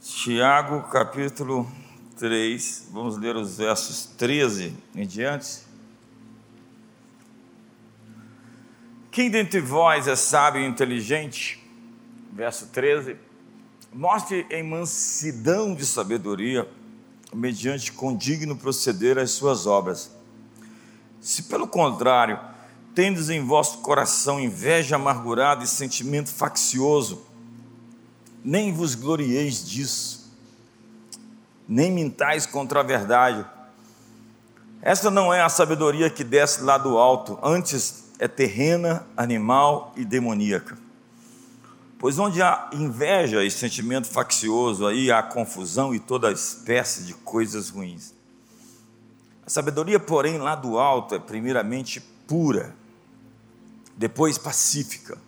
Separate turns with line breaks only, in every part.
Tiago, capítulo 3, vamos ler os versos 13 em diante. Quem dentre vós é sábio e inteligente? Verso 13. Mostre em mansidão de sabedoria, mediante condigno proceder as suas obras. Se pelo contrário, tendes em vosso coração inveja amargurada e sentimento faccioso, nem vos glorieis disso, nem mintais contra a verdade. Esta não é a sabedoria que desce lá do alto, antes é terrena, animal e demoníaca. Pois onde há inveja e sentimento faccioso, aí há confusão e toda espécie de coisas ruins. A sabedoria, porém, lá do alto é primeiramente pura, depois pacífica,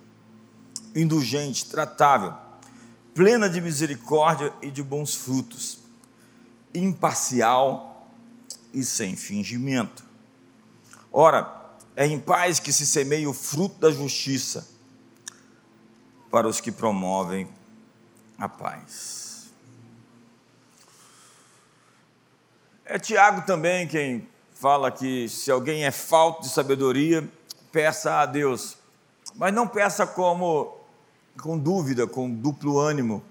indulgente, tratável plena de misericórdia e de bons frutos, imparcial e sem fingimento. Ora, é em paz que se semeia o fruto da justiça para os que promovem a paz. É Tiago também quem fala que se alguém é falto de sabedoria, peça a Deus, mas não peça como com dúvida, com duplo ânimo,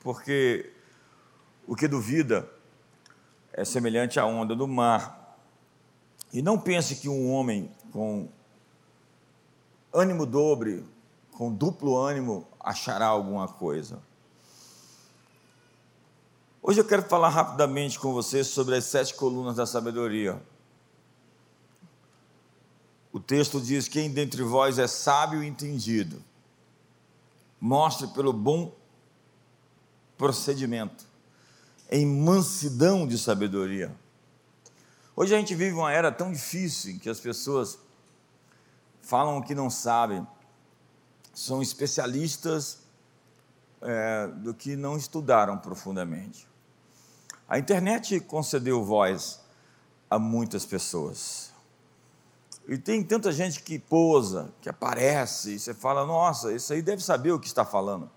porque o que duvida é semelhante à onda do mar. E não pense que um homem com ânimo dobre, com duplo ânimo, achará alguma coisa. Hoje eu quero falar rapidamente com você sobre as sete colunas da sabedoria. O texto diz: Quem dentre vós é sábio e entendido, mostre pelo bom procedimento, em mansidão de sabedoria. Hoje a gente vive uma era tão difícil em que as pessoas falam o que não sabem, são especialistas é, do que não estudaram profundamente. A internet concedeu voz a muitas pessoas. E tem tanta gente que posa, que aparece, e você fala, nossa, isso aí deve saber o que está falando.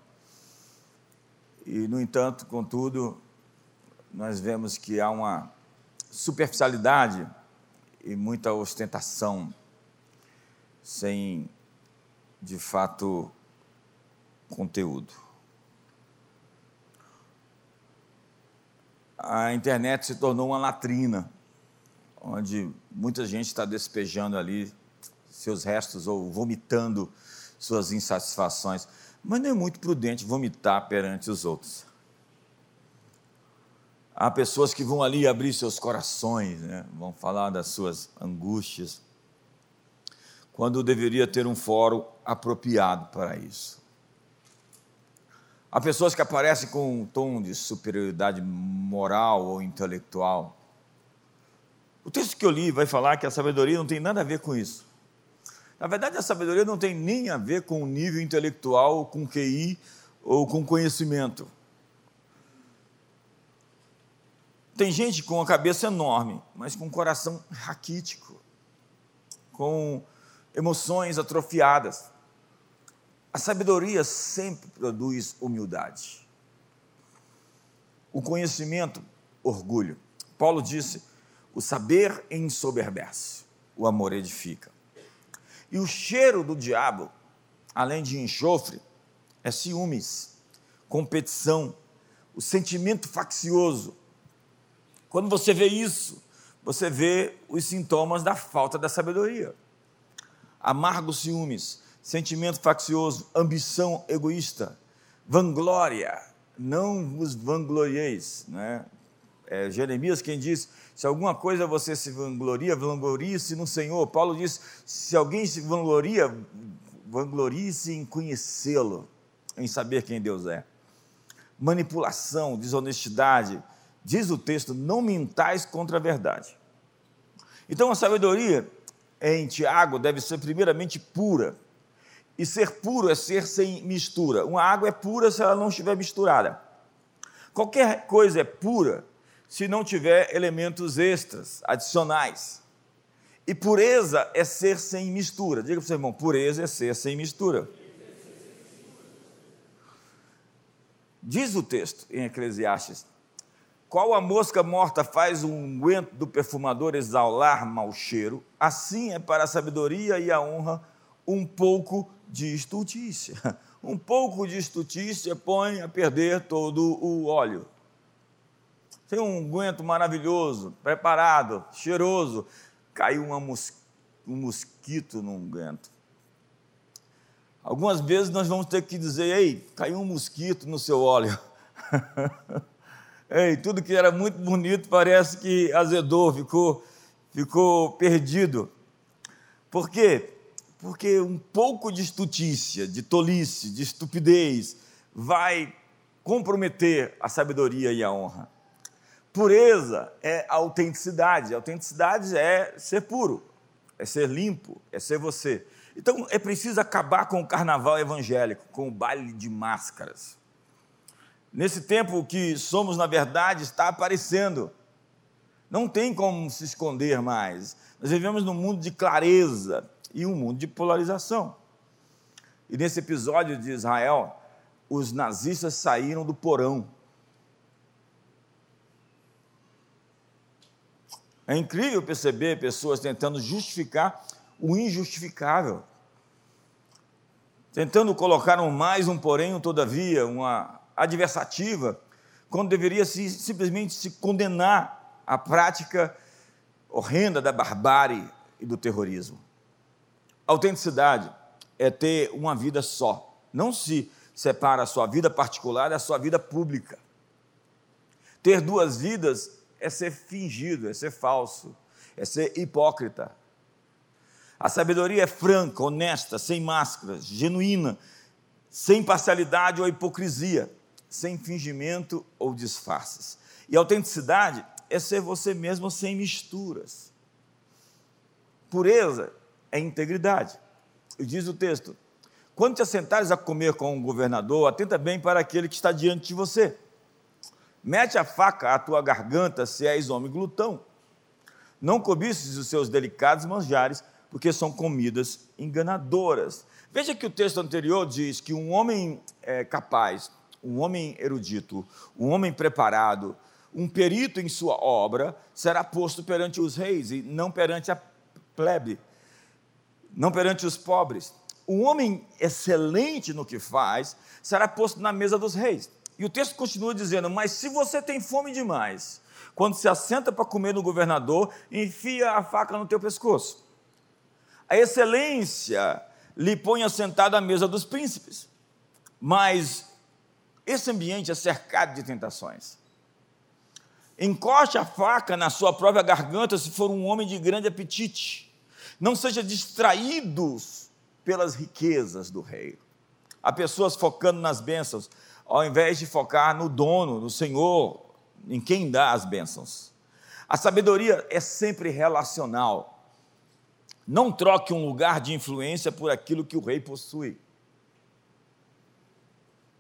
E, no entanto, contudo, nós vemos que há uma superficialidade e muita ostentação, sem, de fato, conteúdo. A internet se tornou uma latrina onde muita gente está despejando ali seus restos ou vomitando suas insatisfações. Mas não é muito prudente vomitar perante os outros. Há pessoas que vão ali abrir seus corações, né? vão falar das suas angústias, quando deveria ter um fórum apropriado para isso. Há pessoas que aparecem com um tom de superioridade moral ou intelectual, o texto que eu li vai falar que a sabedoria não tem nada a ver com isso. Na verdade, a sabedoria não tem nem a ver com o nível intelectual, com QI ou com conhecimento. Tem gente com a cabeça enorme, mas com um coração raquítico, com emoções atrofiadas. A sabedoria sempre produz humildade. O conhecimento, orgulho. Paulo disse: o saber ensoberbece, o amor edifica. E o cheiro do diabo, além de enxofre, é ciúmes, competição, o sentimento faccioso. Quando você vê isso, você vê os sintomas da falta da sabedoria. Amargo ciúmes, sentimento faccioso, ambição egoísta, vanglória, não vos vanglorieis, né? É Jeremias quem diz: se alguma coisa você se vangloria, vanglorie-se no Senhor. Paulo diz: se alguém se vangloria, vanglorie-se em conhecê-lo, em saber quem Deus é. Manipulação, desonestidade, diz o texto: não mintais contra a verdade. Então a sabedoria em Tiago deve ser primeiramente pura. E ser puro é ser sem mistura. Uma água é pura se ela não estiver misturada. Qualquer coisa é pura se não tiver elementos extras, adicionais. E pureza é ser sem mistura. Diga para o seu irmão: pureza é ser sem mistura. Diz o texto em Eclesiastes: Qual a mosca morta faz o unguento do perfumador exalar mau cheiro, assim é para a sabedoria e a honra um pouco de estultícia. Um pouco de estultícia põe a perder todo o óleo. Tem um unguento maravilhoso, preparado, cheiroso, caiu uma mos um mosquito no unguento. Algumas vezes nós vamos ter que dizer: ei, caiu um mosquito no seu óleo. ei, tudo que era muito bonito parece que azedou, ficou, ficou perdido. Por quê? Porque um pouco de estutícia, de tolice, de estupidez, vai comprometer a sabedoria e a honra. Pureza é autenticidade. Autenticidade é ser puro, é ser limpo, é ser você. Então é preciso acabar com o carnaval evangélico, com o baile de máscaras. Nesse tempo que somos, na verdade, está aparecendo. Não tem como se esconder mais. Nós vivemos num mundo de clareza e um mundo de polarização. E nesse episódio de Israel, os nazistas saíram do porão. É incrível perceber pessoas tentando justificar o injustificável. Tentando colocar um mais, um porém, um todavia, uma adversativa, quando deveria se, simplesmente se condenar a prática horrenda da barbárie e do terrorismo. Autenticidade é ter uma vida só. Não se separa a sua vida particular da sua vida pública. Ter duas vidas é ser fingido, é ser falso, é ser hipócrita. A sabedoria é franca, honesta, sem máscaras, genuína, sem parcialidade ou hipocrisia, sem fingimento ou disfarces. E autenticidade é ser você mesmo sem misturas. Pureza é integridade. E diz o texto: quando te assentares a comer com um governador, atenta bem para aquele que está diante de você. Mete a faca à tua garganta se és homem glutão. Não cobices os seus delicados manjares, porque são comidas enganadoras. Veja que o texto anterior diz que um homem é, capaz, um homem erudito, um homem preparado, um perito em sua obra, será posto perante os reis e não perante a plebe, não perante os pobres. Um homem excelente no que faz será posto na mesa dos reis. E o texto continua dizendo: Mas se você tem fome demais, quando se assenta para comer no governador, enfia a faca no teu pescoço. A excelência lhe põe assentado à mesa dos príncipes. Mas esse ambiente é cercado de tentações. Encoste a faca na sua própria garganta se for um homem de grande apetite. Não seja distraído pelas riquezas do rei. Há pessoas focando nas bênçãos, ao invés de focar no dono, no Senhor, em quem dá as bênçãos. A sabedoria é sempre relacional. Não troque um lugar de influência por aquilo que o rei possui.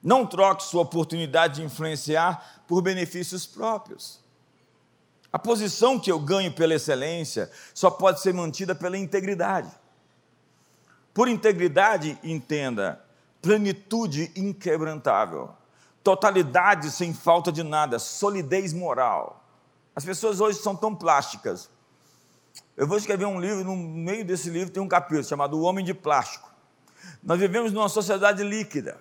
Não troque sua oportunidade de influenciar por benefícios próprios. A posição que eu ganho pela excelência só pode ser mantida pela integridade. Por integridade, entenda, plenitude inquebrantável, totalidade sem falta de nada, solidez moral. As pessoas hoje são tão plásticas, eu vou escrever um livro, no meio desse livro tem um capítulo chamado O Homem de Plástico. Nós vivemos numa sociedade líquida,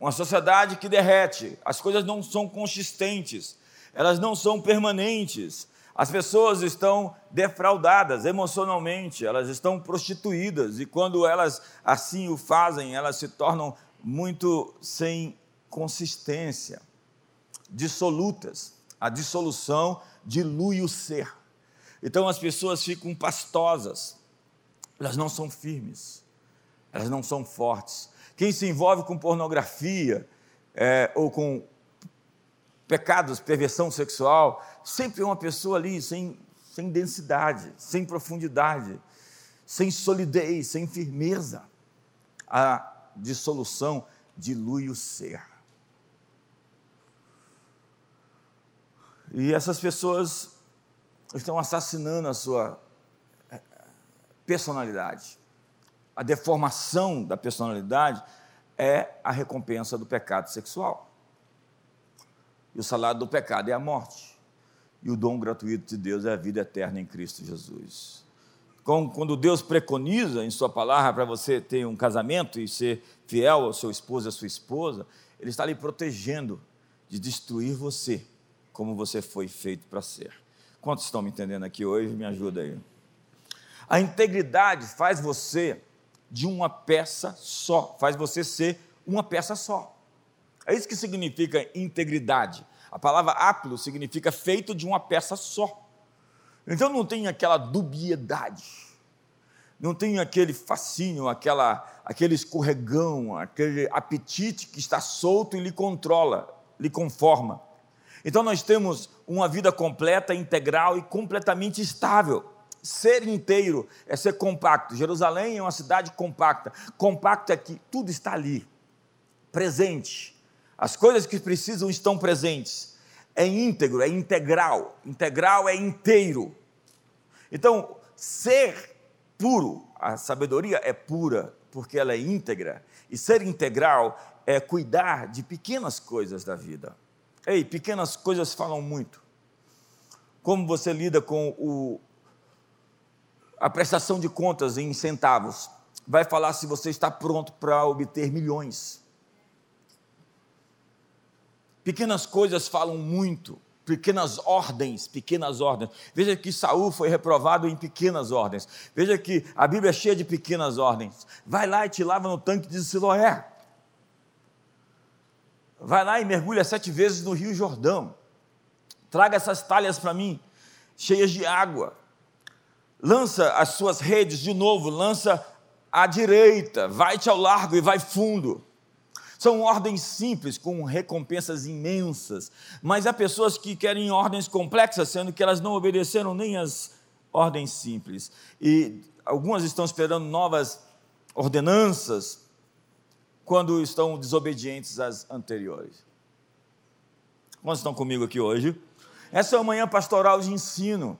uma sociedade que derrete, as coisas não são consistentes, elas não são permanentes. As pessoas estão defraudadas emocionalmente, elas estão prostituídas, e quando elas assim o fazem, elas se tornam muito sem consistência, dissolutas. A dissolução dilui o ser. Então as pessoas ficam pastosas, elas não são firmes, elas não são fortes. Quem se envolve com pornografia é, ou com pecados, perversão sexual, sempre é uma pessoa ali sem, sem densidade, sem profundidade, sem solidez, sem firmeza. A dissolução dilui o ser. E essas pessoas estão assassinando a sua eh, personalidade. A deformação da personalidade é a recompensa do pecado sexual. E o salário do pecado é a morte. E o dom gratuito de Deus é a vida eterna em Cristo Jesus. Quando Deus preconiza em Sua palavra para você ter um casamento e ser fiel ao seu esposo e à sua esposa, Ele está lhe protegendo de destruir você, como você foi feito para ser. Quantos estão me entendendo aqui hoje? Me ajuda aí. A integridade faz você de uma peça só, faz você ser uma peça só. É isso que significa integridade. A palavra aplo significa feito de uma peça só. Então não tem aquela dubiedade, não tem aquele fascínio, aquela, aquele escorregão, aquele apetite que está solto e lhe controla, lhe conforma. Então nós temos uma vida completa, integral e completamente estável. Ser inteiro é ser compacto. Jerusalém é uma cidade compacta. Compacto é que tudo está ali, presente. As coisas que precisam estão presentes. É íntegro, é integral. Integral é inteiro. Então, ser puro, a sabedoria é pura porque ela é íntegra. E ser integral é cuidar de pequenas coisas da vida. Ei, pequenas coisas falam muito. Como você lida com o, a prestação de contas em centavos? Vai falar se você está pronto para obter milhões. Pequenas coisas falam muito, pequenas ordens, pequenas ordens. Veja que Saul foi reprovado em pequenas ordens. Veja que a Bíblia é cheia de pequenas ordens. Vai lá e te lava no tanque de Siloé. Vai lá e mergulha sete vezes no Rio Jordão. Traga essas talhas para mim, cheias de água. Lança as suas redes de novo, lança à direita, vai-te ao largo e vai fundo. São ordens simples, com recompensas imensas, mas há pessoas que querem ordens complexas, sendo que elas não obedeceram nem as ordens simples. E algumas estão esperando novas ordenanças, quando estão desobedientes às anteriores. Quantos estão comigo aqui hoje? Essa é uma manhã pastoral de ensino.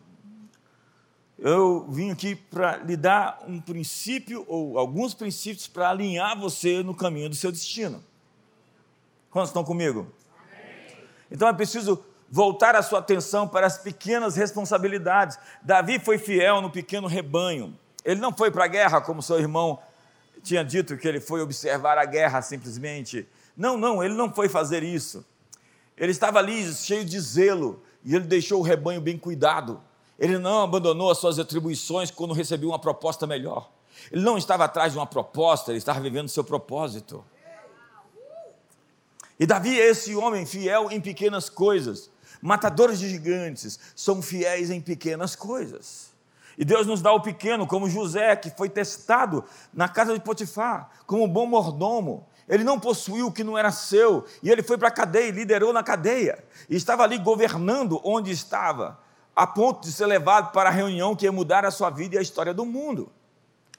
Eu vim aqui para lhe dar um princípio, ou alguns princípios, para alinhar você no caminho do seu destino. Quantos estão comigo? Então é preciso voltar a sua atenção para as pequenas responsabilidades. Davi foi fiel no pequeno rebanho. Ele não foi para a guerra como seu irmão tinha dito que ele foi observar a guerra simplesmente. Não, não, ele não foi fazer isso. Ele estava ali cheio de zelo e ele deixou o rebanho bem cuidado. Ele não abandonou as suas atribuições quando recebeu uma proposta melhor. Ele não estava atrás de uma proposta, ele estava vivendo o seu propósito. E Davi é esse homem fiel em pequenas coisas. Matadores de gigantes são fiéis em pequenas coisas. E Deus nos dá o pequeno, como José, que foi testado na casa de Potifar, como um bom mordomo. Ele não possuiu o que não era seu, e ele foi para a cadeia, liderou na cadeia, e estava ali governando onde estava, a ponto de ser levado para a reunião que ia mudar a sua vida e a história do mundo.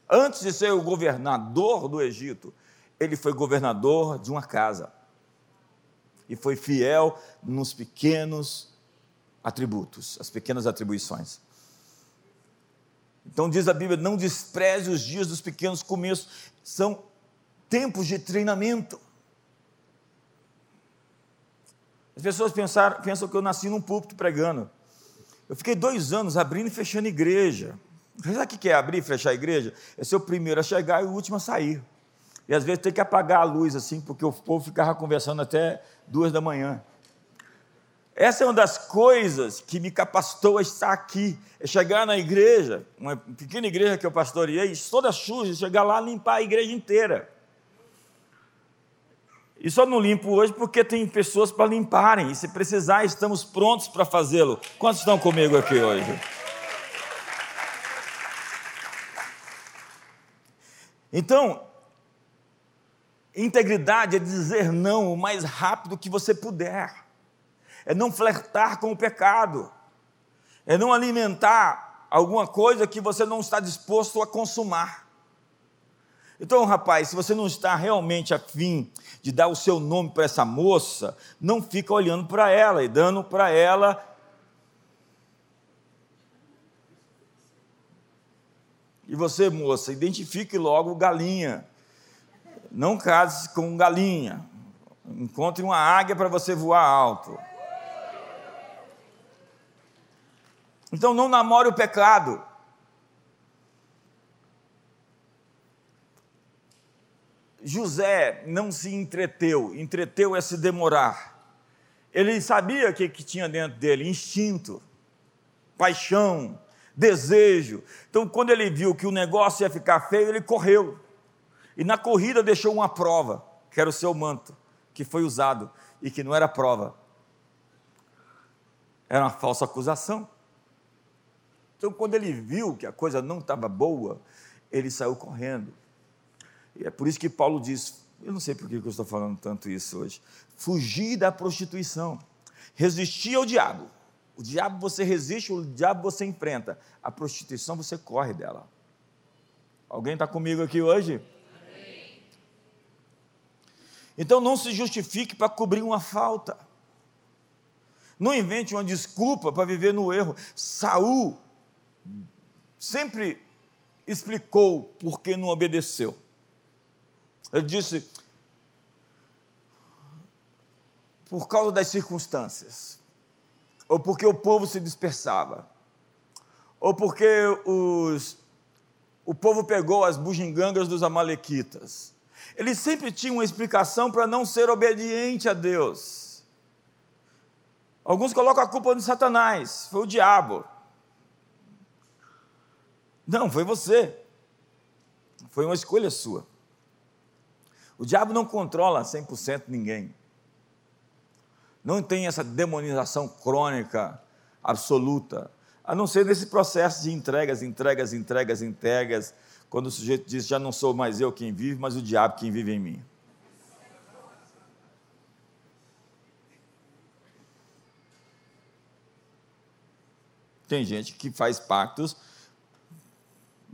Antes de ser o governador do Egito, ele foi governador de uma casa, e foi fiel nos pequenos atributos, as pequenas atribuições. Então diz a Bíblia: não despreze os dias dos pequenos começos, são tempos de treinamento. As pessoas pensaram, pensam que eu nasci num púlpito pregando. Eu fiquei dois anos abrindo e fechando igreja. Sabe o que é abrir e fechar a igreja? É ser o primeiro a chegar e o último a sair. E às vezes tem que apagar a luz assim, porque o povo ficava conversando até duas da manhã. Essa é uma das coisas que me capacitou a estar aqui, é chegar na igreja, uma pequena igreja que eu pastoreei, toda suja, chegar lá limpar a igreja inteira. E só não limpo hoje porque tem pessoas para limparem, e se precisar, estamos prontos para fazê-lo. Quantos estão comigo aqui hoje? Então, integridade é dizer não o mais rápido que você puder é não flertar com o pecado, é não alimentar alguma coisa que você não está disposto a consumar. Então, rapaz, se você não está realmente afim de dar o seu nome para essa moça, não fica olhando para ela e dando para ela E você, moça, identifique logo galinha. Não case com galinha. Encontre uma águia para você voar alto. Então não namore o pecado. José não se entreteu, entreteu é se demorar. Ele sabia o que, que tinha dentro dele: instinto, paixão, desejo. Então, quando ele viu que o negócio ia ficar feio, ele correu. E na corrida deixou uma prova, que era o seu manto, que foi usado e que não era prova. Era uma falsa acusação. Então, quando ele viu que a coisa não estava boa, ele saiu correndo. E é por isso que Paulo diz: eu não sei por que eu estou falando tanto isso hoje. Fugir da prostituição, resistir ao diabo. O diabo você resiste, o diabo você enfrenta. A prostituição você corre dela. Alguém está comigo aqui hoje? Então não se justifique para cobrir uma falta. Não invente uma desculpa para viver no erro. Saul sempre explicou por que não obedeceu. Ele disse: por causa das circunstâncias, ou porque o povo se dispersava, ou porque os, o povo pegou as bugigangas dos amalequitas. Ele sempre tinha uma explicação para não ser obediente a Deus. Alguns colocam a culpa no Satanás, foi o diabo. Não, foi você. Foi uma escolha sua. O diabo não controla 100% ninguém. Não tem essa demonização crônica absoluta, a não ser nesse processo de entregas, entregas, entregas, entregas, quando o sujeito diz: Já não sou mais eu quem vive, mas o diabo quem vive em mim. Tem gente que faz pactos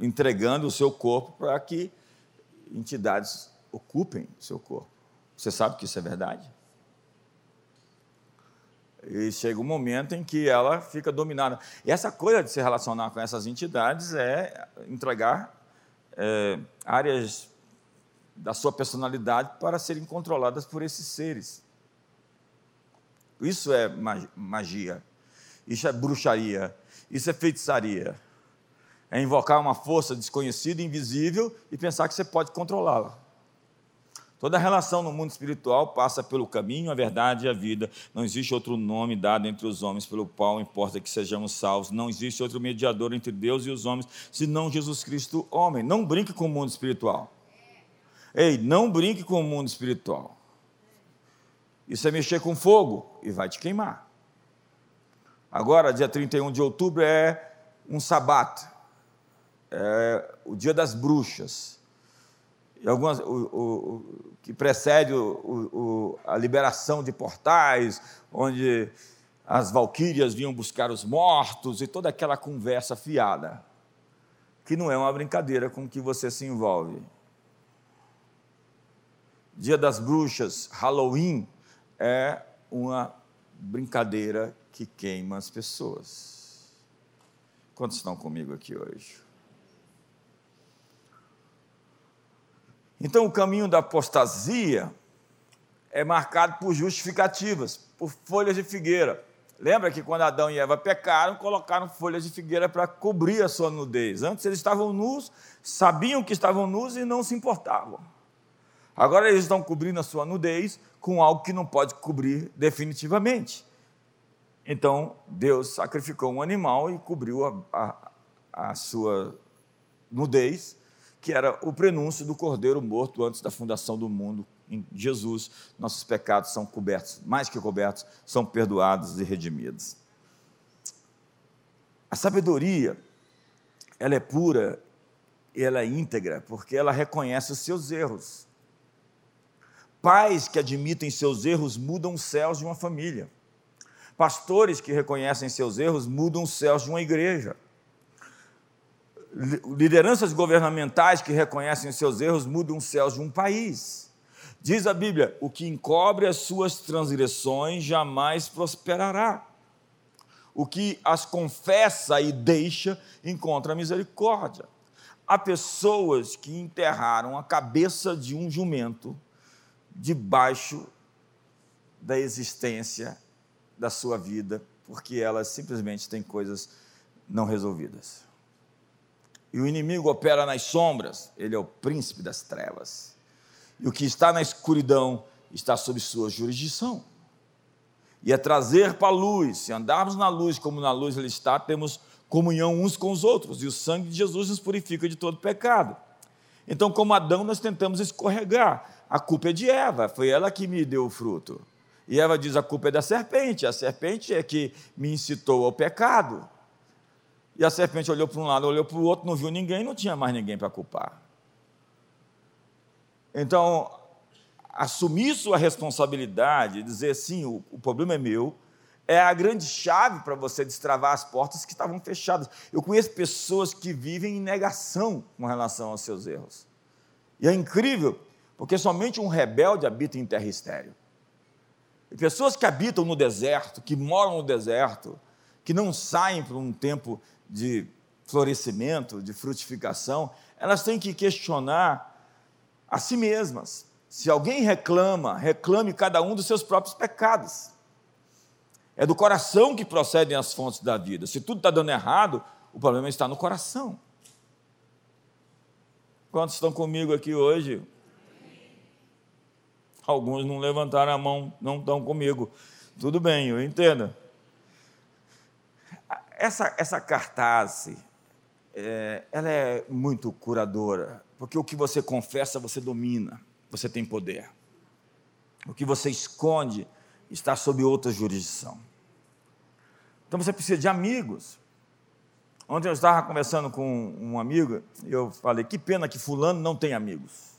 entregando o seu corpo para que entidades ocupem o seu corpo. Você sabe que isso é verdade? E chega um momento em que ela fica dominada. E essa coisa de se relacionar com essas entidades é entregar é, áreas da sua personalidade para serem controladas por esses seres. Isso é magia, isso é bruxaria, isso é feitiçaria. É invocar uma força desconhecida, invisível e pensar que você pode controlá-la. Toda relação no mundo espiritual passa pelo caminho, a verdade e a vida. Não existe outro nome dado entre os homens pelo qual importa que sejamos salvos. Não existe outro mediador entre Deus e os homens, senão Jesus Cristo, homem. Não brinque com o mundo espiritual. Ei, não brinque com o mundo espiritual. Isso é mexer com fogo e vai te queimar. Agora, dia 31 de outubro é um sabato, é o dia das bruxas algumas, o, o, que precede o, a liberação de portais, onde as valquírias vinham buscar os mortos e toda aquela conversa fiada, que não é uma brincadeira com que você se envolve. Dia das Bruxas, Halloween, é uma brincadeira que queima as pessoas. Quantos estão comigo aqui hoje? Então, o caminho da apostasia é marcado por justificativas, por folhas de figueira. Lembra que quando Adão e Eva pecaram, colocaram folhas de figueira para cobrir a sua nudez. Antes eles estavam nus, sabiam que estavam nus e não se importavam. Agora eles estão cobrindo a sua nudez com algo que não pode cobrir definitivamente. Então Deus sacrificou um animal e cobriu a, a, a sua nudez que era o prenúncio do Cordeiro morto antes da fundação do mundo. Em Jesus, nossos pecados são cobertos, mais que cobertos, são perdoados e redimidos. A sabedoria, ela é pura e ela é íntegra, porque ela reconhece os seus erros. Pais que admitem seus erros mudam os céus de uma família. Pastores que reconhecem seus erros mudam os céus de uma igreja lideranças governamentais que reconhecem seus erros mudam os céus de um país. Diz a Bíblia: o que encobre as suas transgressões jamais prosperará. O que as confessa e deixa encontra misericórdia. Há pessoas que enterraram a cabeça de um jumento debaixo da existência da sua vida, porque elas simplesmente têm coisas não resolvidas. E o inimigo opera nas sombras, ele é o príncipe das trevas. E o que está na escuridão está sob sua jurisdição. E é trazer para a luz, se andarmos na luz como na luz ele está, temos comunhão uns com os outros, e o sangue de Jesus nos purifica de todo pecado. Então, como Adão, nós tentamos escorregar. A culpa é de Eva, foi ela que me deu o fruto. E Eva diz: a culpa é da serpente, a serpente é que me incitou ao pecado. E a serpente olhou para um lado, olhou para o outro, não viu ninguém, não tinha mais ninguém para culpar. Então, assumir sua responsabilidade, dizer sim, o, o problema é meu, é a grande chave para você destravar as portas que estavam fechadas. Eu conheço pessoas que vivem em negação com relação aos seus erros. E é incrível, porque somente um rebelde habita em terra estéreo. E pessoas que habitam no deserto, que moram no deserto, que não saem por um tempo de florescimento, de frutificação, elas têm que questionar a si mesmas. Se alguém reclama, reclame cada um dos seus próprios pecados. É do coração que procedem as fontes da vida. Se tudo está dando errado, o problema está no coração. Quantos estão comigo aqui hoje? Alguns não levantaram a mão, não estão comigo. Tudo bem, eu entendo. Essa, essa cartaz, é, ela é muito curadora, porque o que você confessa, você domina, você tem poder. O que você esconde, está sob outra jurisdição. Então você precisa de amigos. Ontem eu estava conversando com um amigo e eu falei: que pena que Fulano não tem amigos.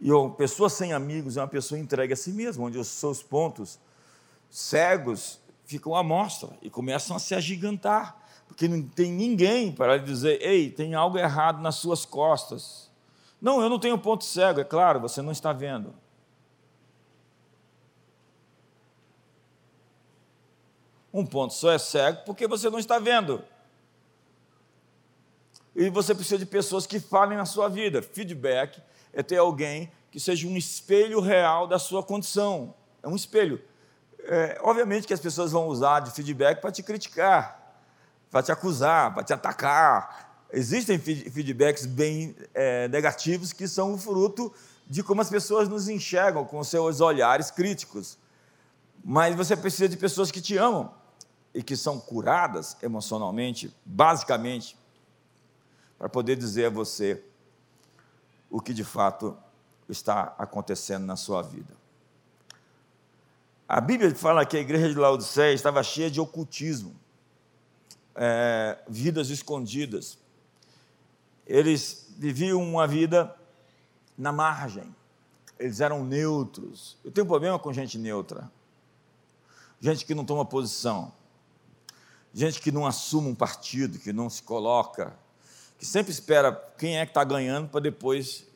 E uma pessoa sem amigos é uma pessoa entregue a si mesma, onde os seus pontos cegos ficam à mostra e começam a se agigantar, porque não tem ninguém para dizer: ei, tem algo errado nas suas costas. Não, eu não tenho ponto cego, é claro, você não está vendo. Um ponto só é cego porque você não está vendo. E você precisa de pessoas que falem na sua vida. Feedback é ter alguém que seja um espelho real da sua condição. É um espelho. É, obviamente que as pessoas vão usar de feedback para te criticar, para te acusar, para te atacar. Existem feedbacks bem é, negativos que são o fruto de como as pessoas nos enxergam com seus olhares críticos. Mas você precisa de pessoas que te amam e que são curadas emocionalmente, basicamente, para poder dizer a você o que de fato está acontecendo na sua vida. A Bíblia fala que a igreja de Laodiceia estava cheia de ocultismo, é, vidas escondidas. Eles viviam uma vida na margem, eles eram neutros. Eu tenho problema com gente neutra, gente que não toma posição gente que não assume um partido, que não se coloca, que sempre espera quem é que está ganhando para depois.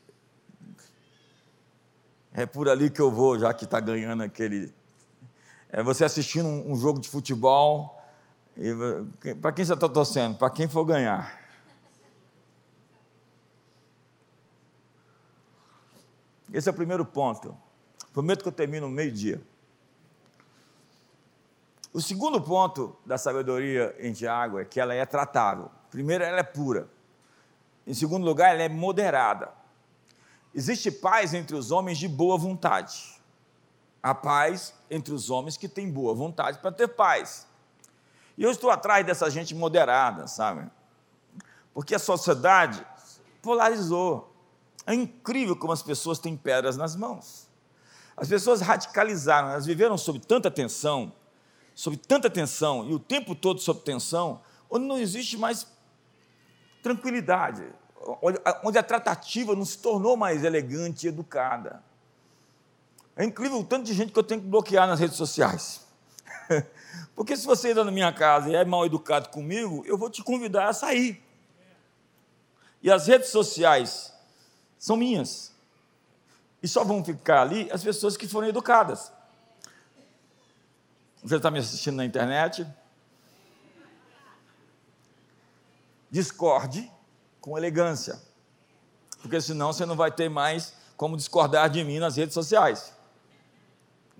É por ali que eu vou, já que está ganhando aquele. É você assistindo um, um jogo de futebol. Para quem você está torcendo? Para quem for ganhar. Esse é o primeiro ponto. Prometo que eu termino meio-dia. O segundo ponto da sabedoria em Tiago é que ela é tratável. Primeiro, ela é pura. Em segundo lugar, ela é moderada. Existe paz entre os homens de boa vontade. Há paz entre os homens que têm boa vontade para ter paz. E eu estou atrás dessa gente moderada, sabe? Porque a sociedade polarizou. É incrível como as pessoas têm pedras nas mãos. As pessoas radicalizaram, elas viveram sob tanta tensão, sob tanta tensão e o tempo todo sob tensão, onde não existe mais tranquilidade, onde a tratativa não se tornou mais elegante e educada. É incrível o tanto de gente que eu tenho que bloquear nas redes sociais. Porque se você entra na minha casa e é mal educado comigo, eu vou te convidar a sair. E as redes sociais são minhas. E só vão ficar ali as pessoas que foram educadas. Você está me assistindo na internet? Discorde com elegância, porque senão você não vai ter mais como discordar de mim nas redes sociais.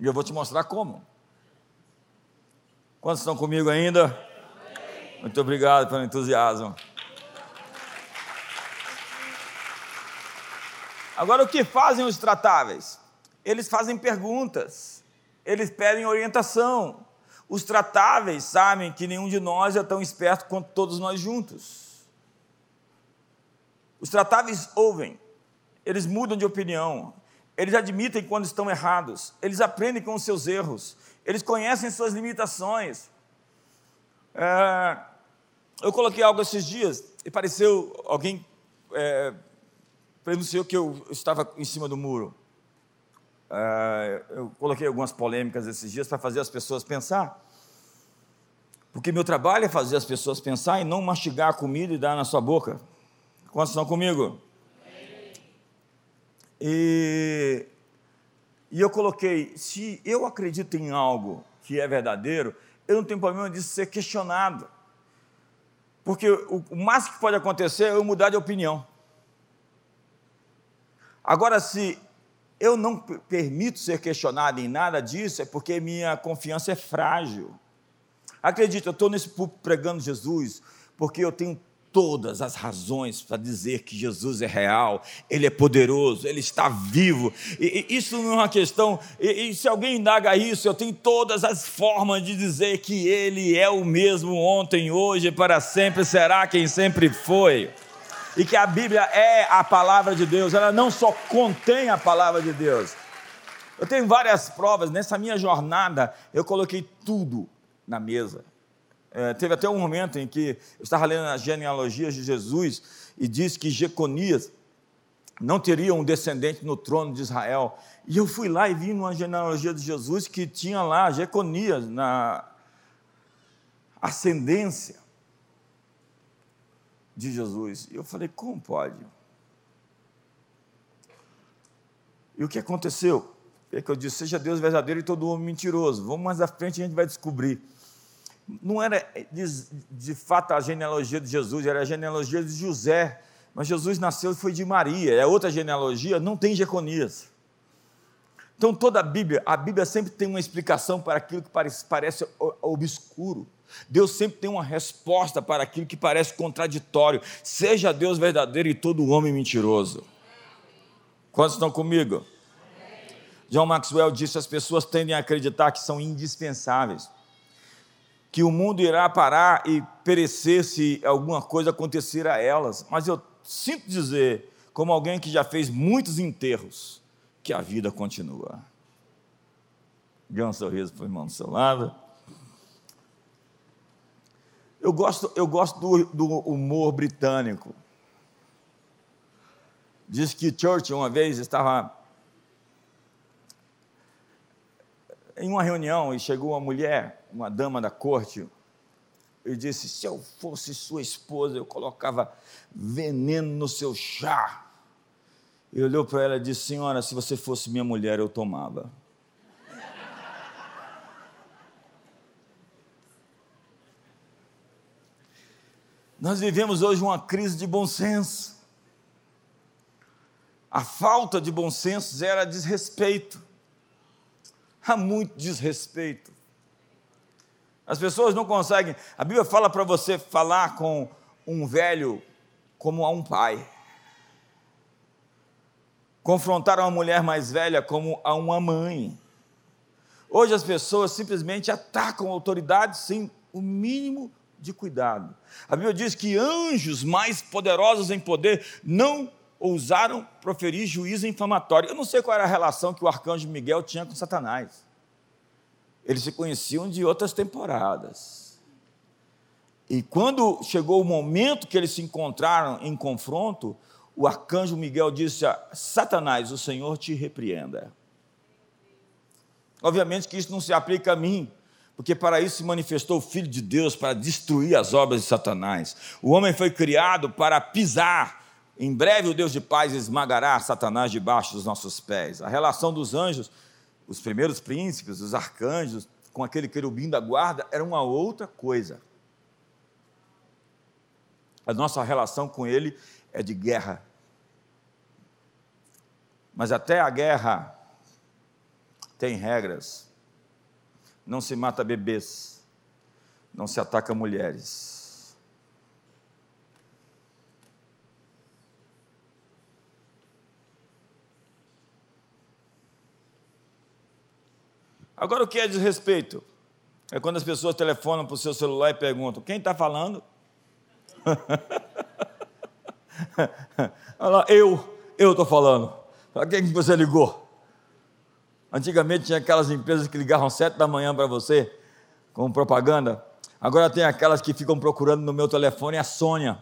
E eu vou te mostrar como. Quantos estão comigo ainda? Muito obrigado pelo entusiasmo. Agora, o que fazem os tratáveis? Eles fazem perguntas, eles pedem orientação. Os tratáveis sabem que nenhum de nós é tão esperto quanto todos nós juntos. Os tratáveis ouvem, eles mudam de opinião, eles admitem quando estão errados, eles aprendem com os seus erros, eles conhecem suas limitações. É, eu coloquei algo esses dias e pareceu alguém é, pronunciou que eu estava em cima do muro. É, eu coloquei algumas polêmicas esses dias para fazer as pessoas pensar. Porque meu trabalho é fazer as pessoas pensar e não mastigar a comida e dar na sua boca. Quantos estão comigo? E, e eu coloquei: se eu acredito em algo que é verdadeiro, eu não tenho problema de ser questionado. Porque o, o máximo que pode acontecer é eu mudar de opinião. Agora, se eu não permito ser questionado em nada disso, é porque minha confiança é frágil. Acredito, eu estou nesse pregando Jesus, porque eu tenho todas as razões para dizer que Jesus é real, Ele é poderoso, Ele está vivo. E, e isso não é uma questão. E, e, se alguém indaga isso, eu tenho todas as formas de dizer que Ele é o mesmo ontem, hoje, para sempre será quem sempre foi. E que a Bíblia é a palavra de Deus, ela não só contém a palavra de Deus. Eu tenho várias provas, nessa minha jornada eu coloquei tudo na mesa. É, teve até um momento em que eu estava lendo as genealogias de Jesus e diz que Jeconias não teria um descendente no trono de Israel. E eu fui lá e vi numa genealogia de Jesus que tinha lá Jeconias na ascendência de Jesus. E eu falei, como pode? E o que aconteceu? É que eu disse, seja Deus verdadeiro e todo homem mentiroso. Vamos mais à frente e a gente vai descobrir não era de, de fato a genealogia de Jesus, era a genealogia de José. Mas Jesus nasceu e foi de Maria. É outra genealogia, não tem Jeconias. Então toda a Bíblia, a Bíblia sempre tem uma explicação para aquilo que parece, parece obscuro. Deus sempre tem uma resposta para aquilo que parece contraditório. Seja Deus verdadeiro e todo homem mentiroso. Quantos estão comigo? John Maxwell disse: as pessoas tendem a acreditar que são indispensáveis que o mundo irá parar e perecer se alguma coisa acontecer a elas. Mas eu sinto dizer, como alguém que já fez muitos enterros, que a vida continua. Dê um sorriso para o irmão do seu lado. Eu gosto, eu gosto do, do humor britânico. Diz que Churchill uma vez estava em uma reunião e chegou uma mulher, uma dama da corte, e disse: Se eu fosse sua esposa, eu colocava veneno no seu chá. E olhou para ela e disse: Senhora, se você fosse minha mulher, eu tomava. Nós vivemos hoje uma crise de bom senso. A falta de bom senso gera desrespeito há muito desrespeito. As pessoas não conseguem. A Bíblia fala para você falar com um velho como a um pai. Confrontar uma mulher mais velha como a uma mãe. Hoje as pessoas simplesmente atacam a autoridade sem o mínimo de cuidado. A Bíblia diz que anjos mais poderosos em poder não ousaram proferir juízo infamatório. Eu não sei qual era a relação que o arcanjo Miguel tinha com Satanás. Eles se conheciam de outras temporadas. E quando chegou o momento que eles se encontraram em confronto, o arcanjo Miguel disse a Satanás: O Senhor te repreenda. Obviamente que isso não se aplica a mim, porque para isso se manifestou o Filho de Deus para destruir as obras de Satanás. O homem foi criado para pisar em breve o Deus de paz esmagará Satanás debaixo dos nossos pés. A relação dos anjos, os primeiros príncipes, os arcanjos, com aquele querubim da guarda, era uma outra coisa. A nossa relação com ele é de guerra. Mas até a guerra tem regras. Não se mata bebês, não se ataca mulheres, Agora, o que é desrespeito? É quando as pessoas telefonam para o seu celular e perguntam: quem está falando? Olha lá, eu, eu estou falando. Para quem que você ligou? Antigamente tinha aquelas empresas que ligavam sete da manhã para você, com propaganda. Agora tem aquelas que ficam procurando no meu telefone, a Sônia.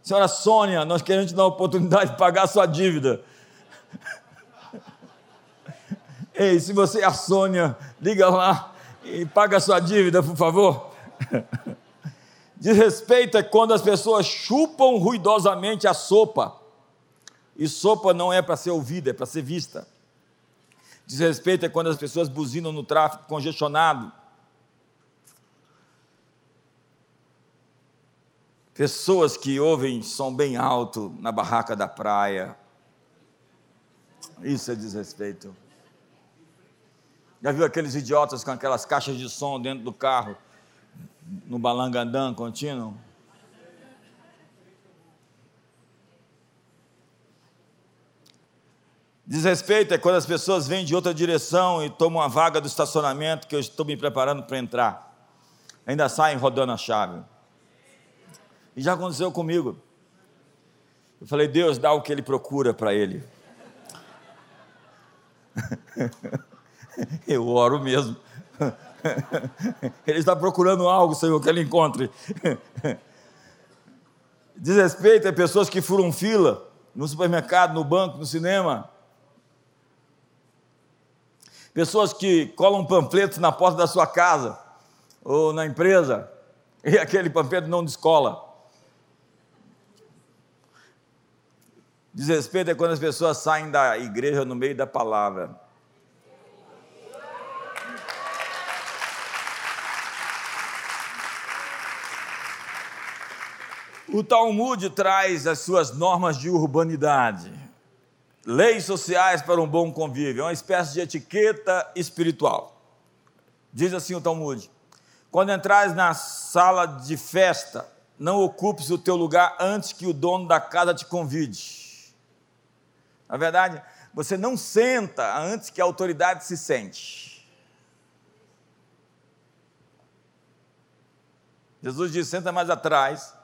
Senhora Sônia, nós queremos te dar a oportunidade de pagar a sua dívida. Ei, se você é a Sônia, liga lá e paga a sua dívida, por favor. Desrespeito é quando as pessoas chupam ruidosamente a sopa. E sopa não é para ser ouvida, é para ser vista. Desrespeito é quando as pessoas buzinam no tráfego congestionado. Pessoas que ouvem som bem alto na barraca da praia. Isso é desrespeito. Já viu aqueles idiotas com aquelas caixas de som dentro do carro, no balangandã contínuo? Desrespeito é quando as pessoas vêm de outra direção e tomam a vaga do estacionamento que eu estou me preparando para entrar. Ainda saem rodando a chave. E já aconteceu comigo. Eu falei, Deus dá o que ele procura para ele. Eu oro mesmo. Ele está procurando algo, Senhor, que ele encontre. Desrespeito é pessoas que furam fila no supermercado, no banco, no cinema. Pessoas que colam panfletos na porta da sua casa ou na empresa e aquele panfleto não descola. Desrespeito é quando as pessoas saem da igreja no meio da palavra. O Talmud traz as suas normas de urbanidade, leis sociais para um bom convívio, é uma espécie de etiqueta espiritual. Diz assim o Talmud: quando entrares na sala de festa, não ocupes o teu lugar antes que o dono da casa te convide. Na verdade, você não senta antes que a autoridade se sente. Jesus diz: senta mais atrás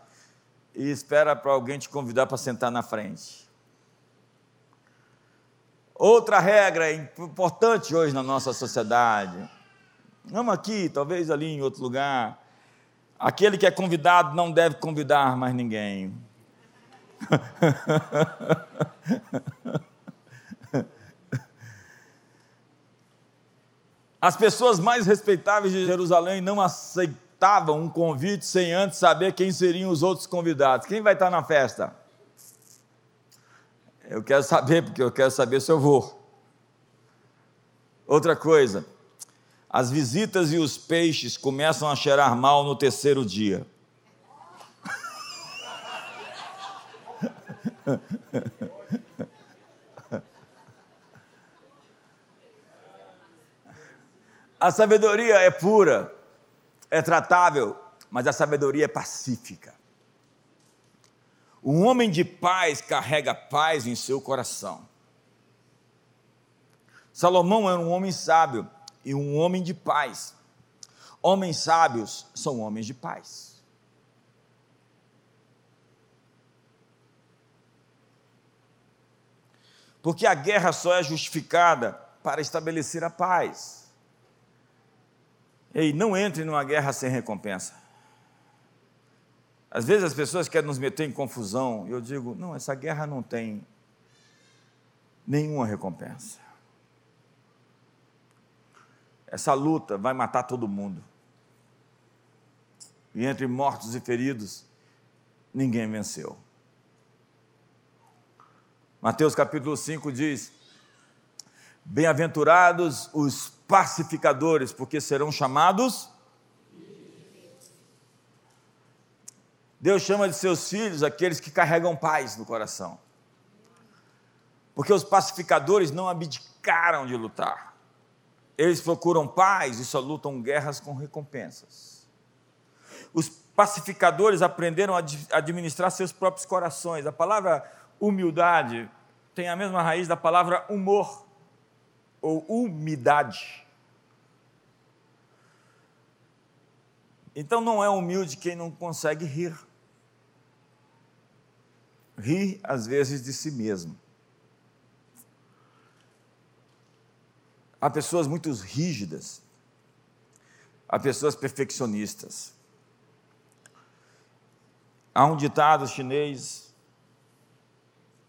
e espera para alguém te convidar para sentar na frente. Outra regra importante hoje na nossa sociedade, não aqui, talvez ali em outro lugar, aquele que é convidado não deve convidar mais ninguém. As pessoas mais respeitáveis de Jerusalém não aceitavam um convite sem antes saber quem seriam os outros convidados. Quem vai estar na festa? Eu quero saber, porque eu quero saber se eu vou. Outra coisa, as visitas e os peixes começam a cheirar mal no terceiro dia. A sabedoria é pura, é tratável, mas a sabedoria é pacífica. Um homem de paz carrega paz em seu coração. Salomão era um homem sábio e um homem de paz. Homens sábios são homens de paz. Porque a guerra só é justificada para estabelecer a paz. Ei, não entre numa guerra sem recompensa. Às vezes as pessoas querem nos meter em confusão, e eu digo: não, essa guerra não tem nenhuma recompensa. Essa luta vai matar todo mundo. E entre mortos e feridos, ninguém venceu. Mateus capítulo 5 diz: Bem-aventurados os pacificadores, porque serão chamados. Deus chama de seus filhos aqueles que carregam paz no coração. Porque os pacificadores não abdicaram de lutar. Eles procuram paz e só lutam guerras com recompensas. Os pacificadores aprenderam a administrar seus próprios corações. A palavra humildade tem a mesma raiz da palavra humor. ou umidade. Então não é humilde quem não consegue rir. Ri às vezes de si mesmo. Há pessoas muito rígidas, há pessoas perfeccionistas. Há um ditado chinês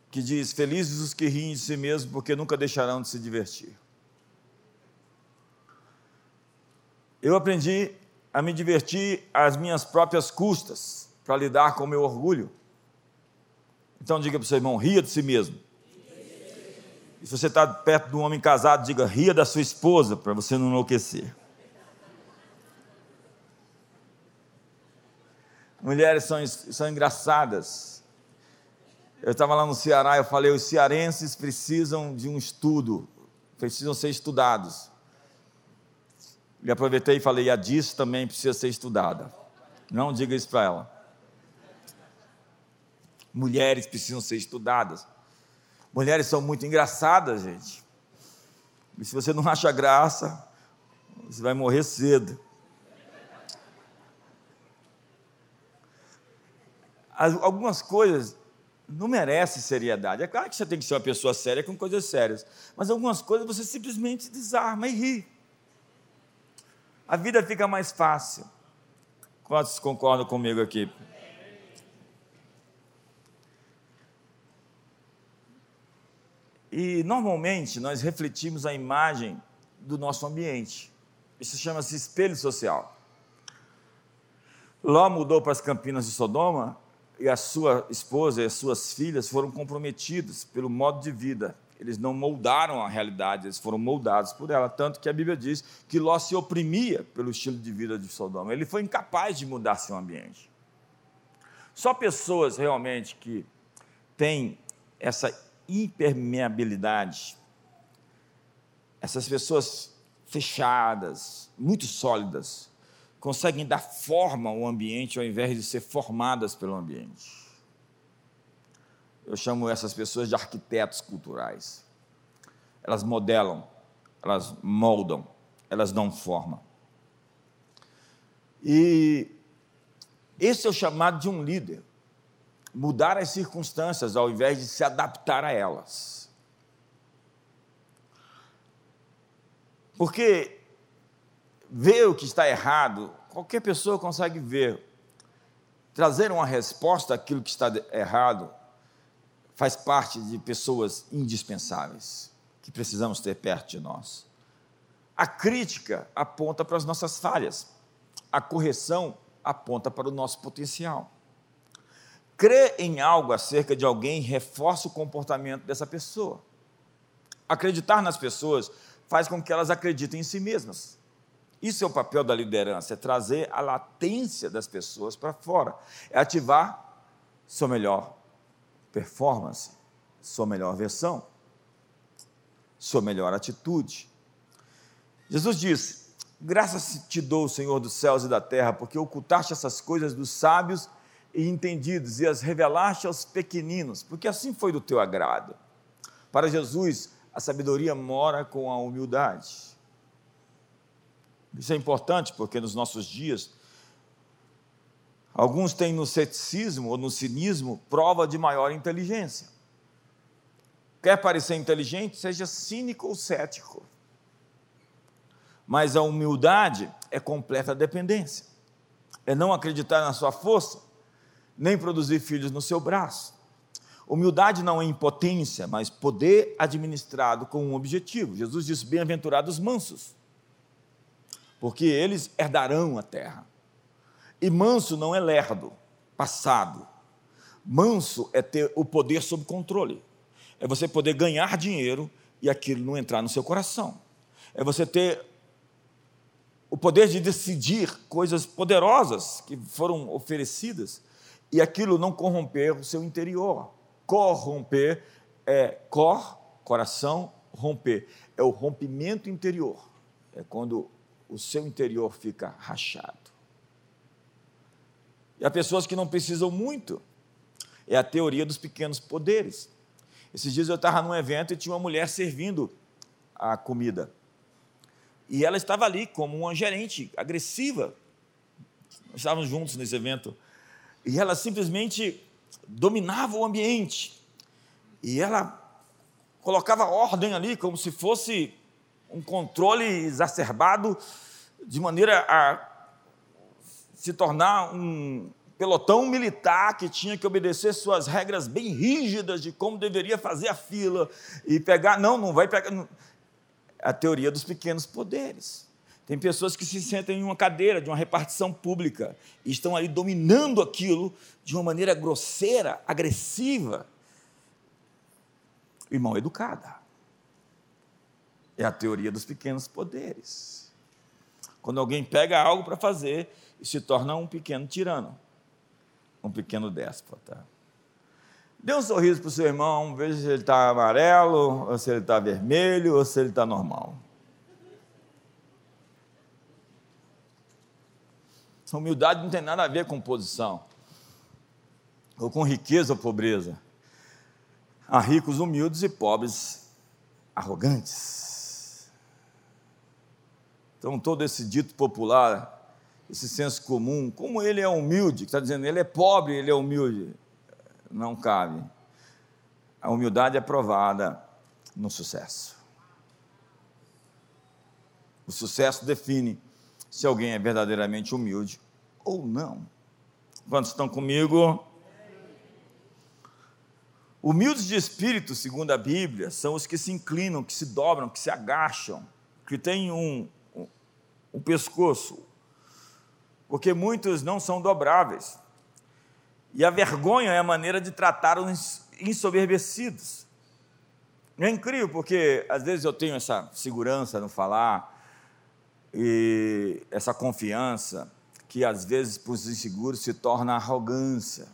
que diz: Felizes os que riem de si mesmos, porque nunca deixarão de se divertir. Eu aprendi a me divertir às minhas próprias custas, para lidar com o meu orgulho. Então diga para o seu irmão: ria de si mesmo. E se você está perto de um homem casado, diga: ria da sua esposa, para você não enlouquecer. Mulheres são, são engraçadas. Eu estava lá no Ceará, eu falei: os cearenses precisam de um estudo, precisam ser estudados. E aproveitei e falei: a disso também precisa ser estudada. Não diga isso para ela. Mulheres precisam ser estudadas. Mulheres são muito engraçadas, gente. E se você não acha graça, você vai morrer cedo. algumas coisas não merecem seriedade. É claro que você tem que ser uma pessoa séria com coisas sérias, mas algumas coisas você simplesmente desarma e ri. A vida fica mais fácil. Quantos concordam comigo aqui? E normalmente nós refletimos a imagem do nosso ambiente. Isso chama-se espelho social. Ló mudou para as campinas de Sodoma e a sua esposa e as suas filhas foram comprometidos pelo modo de vida. Eles não moldaram a realidade, eles foram moldados por ela. Tanto que a Bíblia diz que Ló se oprimia pelo estilo de vida de Sodoma. Ele foi incapaz de mudar seu ambiente. Só pessoas realmente que têm essa impermeabilidade. Essas pessoas fechadas, muito sólidas, conseguem dar forma ao ambiente ao invés de ser formadas pelo ambiente. Eu chamo essas pessoas de arquitetos culturais. Elas modelam, elas moldam, elas dão forma. E esse é o chamado de um líder mudar as circunstâncias ao invés de se adaptar a elas. Porque ver o que está errado, qualquer pessoa consegue ver. Trazer uma resposta àquilo que está errado faz parte de pessoas indispensáveis que precisamos ter perto de nós. A crítica aponta para as nossas falhas, a correção aponta para o nosso potencial. Crer em algo acerca de alguém reforça o comportamento dessa pessoa. Acreditar nas pessoas faz com que elas acreditem em si mesmas. Isso é o papel da liderança, é trazer a latência das pessoas para fora, é ativar sua melhor performance, sua melhor versão, sua melhor atitude. Jesus disse: Graças te dou, Senhor dos céus e da terra, porque ocultaste essas coisas dos sábios e entendidos e as revelaste aos pequeninos, porque assim foi do teu agrado. Para Jesus, a sabedoria mora com a humildade. Isso é importante porque nos nossos dias, alguns têm no ceticismo ou no cinismo prova de maior inteligência. Quer parecer inteligente? Seja cínico ou cético. Mas a humildade é completa dependência. É não acreditar na sua força, nem produzir filhos no seu braço. Humildade não é impotência, mas poder administrado com um objetivo. Jesus disse: Bem-aventurados mansos, porque eles herdarão a terra. E manso não é lerdo, passado. Manso é ter o poder sob controle. É você poder ganhar dinheiro e aquilo não entrar no seu coração. É você ter o poder de decidir coisas poderosas que foram oferecidas e aquilo não corromper o seu interior. Corromper é cor, coração, romper. É o rompimento interior. É quando o seu interior fica rachado. E há pessoas que não precisam muito. É a teoria dos pequenos poderes. Esses dias eu estava num evento e tinha uma mulher servindo a comida. E ela estava ali como uma gerente agressiva. Nós estávamos juntos nesse evento. E ela simplesmente dominava o ambiente. E ela colocava ordem ali como se fosse um controle exacerbado, de maneira a se tornar um pelotão militar que tinha que obedecer suas regras bem rígidas de como deveria fazer a fila e pegar. Não, não vai pegar. A teoria dos pequenos poderes. Tem pessoas que se sentem em uma cadeira de uma repartição pública e estão ali dominando aquilo de uma maneira grosseira, agressiva e mal educada. É a teoria dos pequenos poderes. Quando alguém pega algo para fazer e se torna um pequeno tirano, um pequeno déspota. Dê um sorriso para o seu irmão, veja se ele está amarelo, ou se ele está vermelho, ou se ele está normal. Humildade não tem nada a ver com posição, ou com riqueza ou pobreza. Há ricos humildes e pobres arrogantes. Então, todo esse dito popular, esse senso comum, como ele é humilde, que está dizendo ele é pobre, ele é humilde, não cabe. A humildade é provada no sucesso. O sucesso define se alguém é verdadeiramente humilde ou não. Quantos estão comigo? Humildes de espírito, segundo a Bíblia, são os que se inclinam, que se dobram, que se agacham, que têm um, um, um pescoço, porque muitos não são dobráveis. E a vergonha é a maneira de tratar os ensoberbecidos. É incrível, porque às vezes eu tenho essa segurança no falar, e essa confiança, que às vezes para os inseguros se torna arrogância.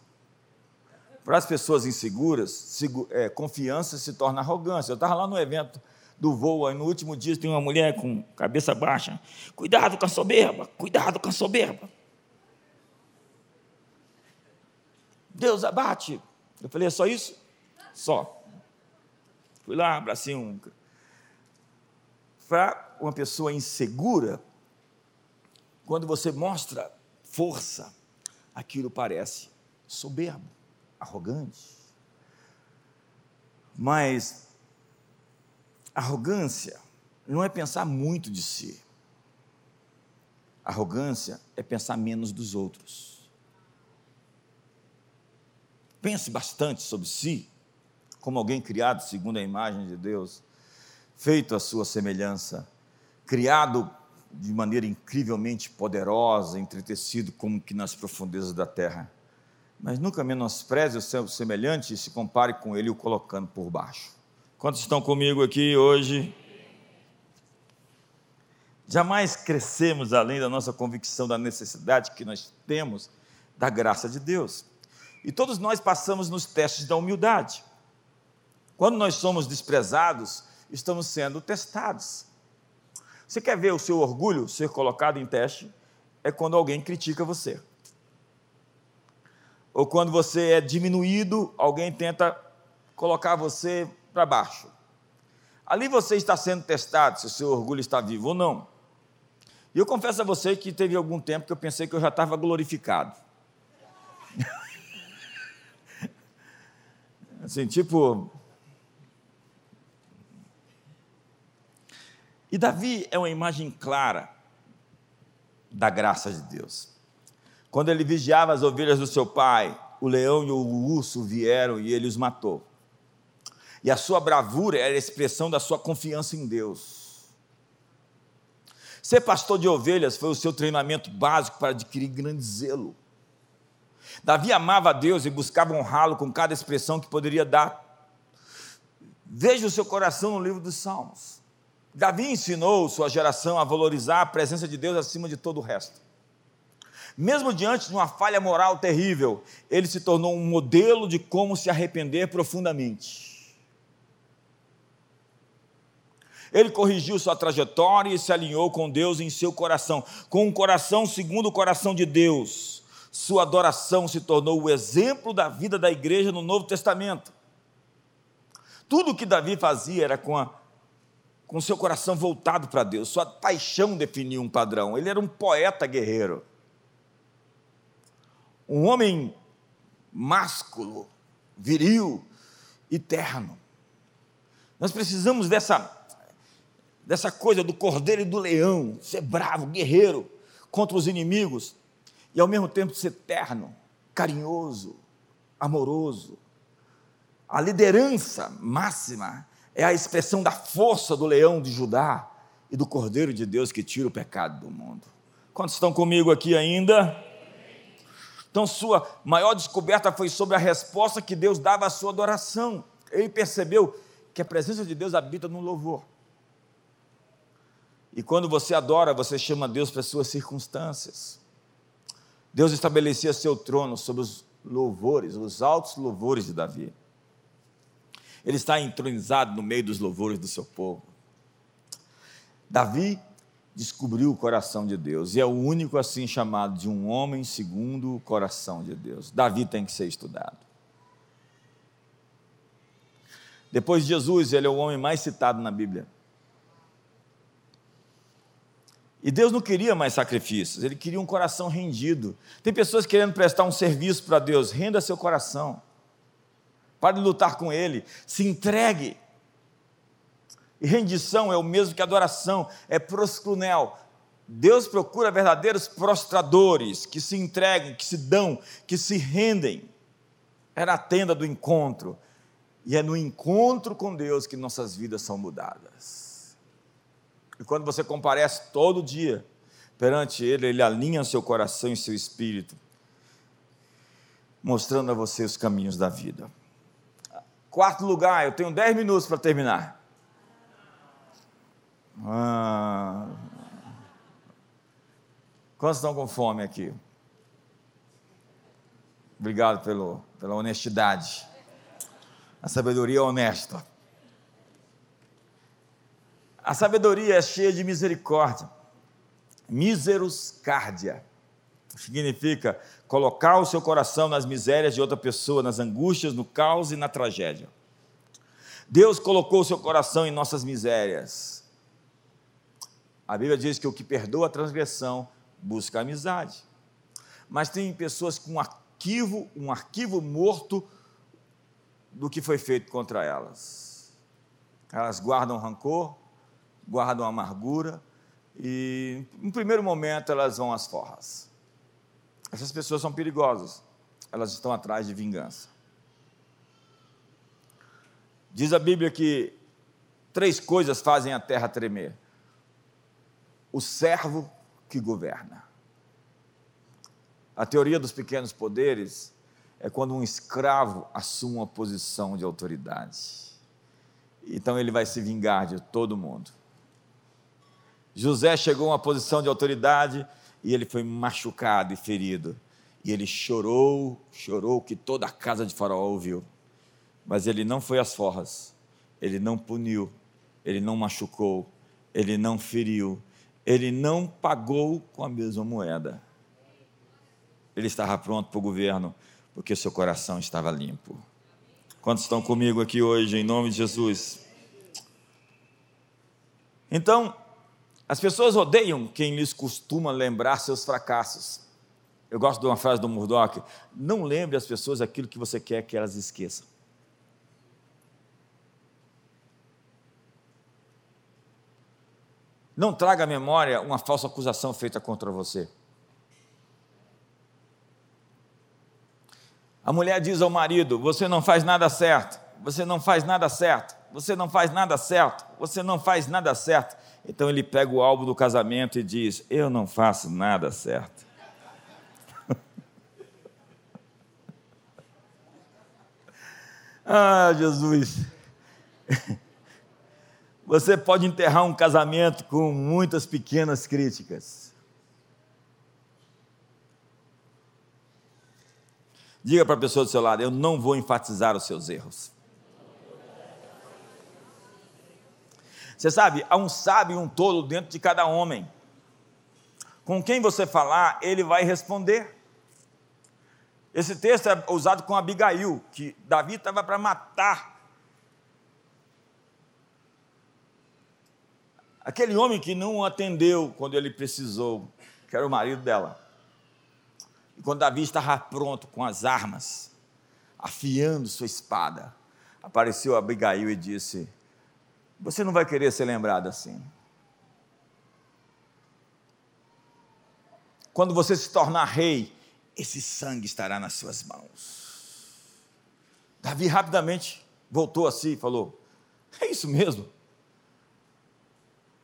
Para as pessoas inseguras, é, confiança se torna arrogância. Eu estava lá no evento do voo, aí no último dia tem uma mulher com cabeça baixa. Cuidado com a soberba, cuidado com a soberba. Deus abate. Eu falei, é só isso? Só. Fui lá, abracei um. Para uma pessoa insegura, quando você mostra força, aquilo parece soberbo arrogante. Mas arrogância não é pensar muito de si. Arrogância é pensar menos dos outros. Pense bastante sobre si, como alguém criado segundo a imagem de Deus, feito à sua semelhança, criado de maneira incrivelmente poderosa, entretecido como que nas profundezas da terra mas nunca menospreze o seu semelhante e se compare com ele o colocando por baixo. Quantos estão comigo aqui hoje? Jamais crescemos além da nossa convicção da necessidade que nós temos da graça de Deus. E todos nós passamos nos testes da humildade. Quando nós somos desprezados, estamos sendo testados. Você quer ver o seu orgulho ser colocado em teste? É quando alguém critica você ou quando você é diminuído, alguém tenta colocar você para baixo. Ali você está sendo testado se o seu orgulho está vivo ou não. E eu confesso a você que teve algum tempo que eu pensei que eu já estava glorificado. assim, tipo. E Davi é uma imagem clara da graça de Deus. Quando ele vigiava as ovelhas do seu pai, o leão e o urso vieram e ele os matou. E a sua bravura era a expressão da sua confiança em Deus. Ser pastor de ovelhas foi o seu treinamento básico para adquirir grande zelo. Davi amava a Deus e buscava honrá-lo com cada expressão que poderia dar. Veja o seu coração no livro dos Salmos. Davi ensinou sua geração a valorizar a presença de Deus acima de todo o resto. Mesmo diante de uma falha moral terrível, ele se tornou um modelo de como se arrepender profundamente. Ele corrigiu sua trajetória e se alinhou com Deus em seu coração, com um coração segundo o coração de Deus. Sua adoração se tornou o exemplo da vida da igreja no Novo Testamento. Tudo o que Davi fazia era com a com seu coração voltado para Deus. Sua paixão definia um padrão. Ele era um poeta guerreiro. Um homem másculo, viril e terno. Nós precisamos dessa dessa coisa do cordeiro e do leão, ser bravo, guerreiro contra os inimigos e ao mesmo tempo ser terno, carinhoso, amoroso. A liderança máxima é a expressão da força do leão de Judá e do cordeiro de Deus que tira o pecado do mundo. Quantos estão comigo aqui ainda? Então, sua maior descoberta foi sobre a resposta que Deus dava à sua adoração. Ele percebeu que a presença de Deus habita no louvor. E quando você adora, você chama Deus para as suas circunstâncias. Deus estabelecia seu trono sobre os louvores, os altos louvores de Davi. Ele está entronizado no meio dos louvores do seu povo. Davi descobriu o coração de Deus e é o único assim chamado de um homem segundo o coração de Deus. Davi tem que ser estudado. Depois de Jesus, ele é o homem mais citado na Bíblia. E Deus não queria mais sacrifícios, ele queria um coração rendido. Tem pessoas querendo prestar um serviço para Deus, renda seu coração. Pare de lutar com ele, se entregue. E rendição é o mesmo que adoração, é proscrunel. Deus procura verdadeiros prostradores que se entregam, que se dão, que se rendem. É na tenda do encontro. E é no encontro com Deus que nossas vidas são mudadas. E quando você comparece todo dia perante Ele, Ele alinha seu coração e seu espírito, mostrando a você os caminhos da vida. Quarto lugar, eu tenho dez minutos para terminar. Ah. Quantos estão com fome aqui? Obrigado pelo, pela honestidade. A sabedoria honesta. A sabedoria é cheia de misericórdia. Miseruscárdia significa colocar o seu coração nas misérias de outra pessoa, nas angústias, no caos e na tragédia. Deus colocou o seu coração em nossas misérias. A Bíblia diz que o que perdoa a transgressão busca a amizade. Mas tem pessoas com um arquivo, um arquivo morto do que foi feito contra elas. Elas guardam rancor, guardam amargura e, no primeiro momento, elas vão às forras. Essas pessoas são perigosas, elas estão atrás de vingança. Diz a Bíblia que três coisas fazem a terra tremer: o servo que governa. A teoria dos pequenos poderes é quando um escravo assume uma posição de autoridade. Então ele vai se vingar de todo mundo. José chegou a uma posição de autoridade e ele foi machucado e ferido. E ele chorou, chorou que toda a casa de Faraó ouviu. Mas ele não foi às forras, ele não puniu, ele não machucou, ele não feriu, ele não pagou com a mesma moeda. Ele estava pronto para o governo, porque seu coração estava limpo. Quantos estão comigo aqui hoje, em nome de Jesus? Então, as pessoas odeiam quem lhes costuma lembrar seus fracassos. Eu gosto de uma frase do Murdoch: não lembre as pessoas aquilo que você quer que elas esqueçam. Não traga à memória uma falsa acusação feita contra você. A mulher diz ao marido: Você não faz nada certo, você não faz nada certo, você não faz nada certo, você não faz nada certo. Então ele pega o álbum do casamento e diz: Eu não faço nada certo. ah, Jesus. Você pode enterrar um casamento com muitas pequenas críticas. Diga para a pessoa do seu lado: Eu não vou enfatizar os seus erros. Você sabe, há um sábio e um tolo dentro de cada homem. Com quem você falar, ele vai responder. Esse texto é usado com Abigail, que Davi estava para matar Aquele homem que não atendeu quando ele precisou, que era o marido dela. E quando Davi estava pronto com as armas, afiando sua espada, apareceu Abigail e disse: Você não vai querer ser lembrado assim. Quando você se tornar rei, esse sangue estará nas suas mãos. Davi rapidamente voltou a si e falou: É isso mesmo.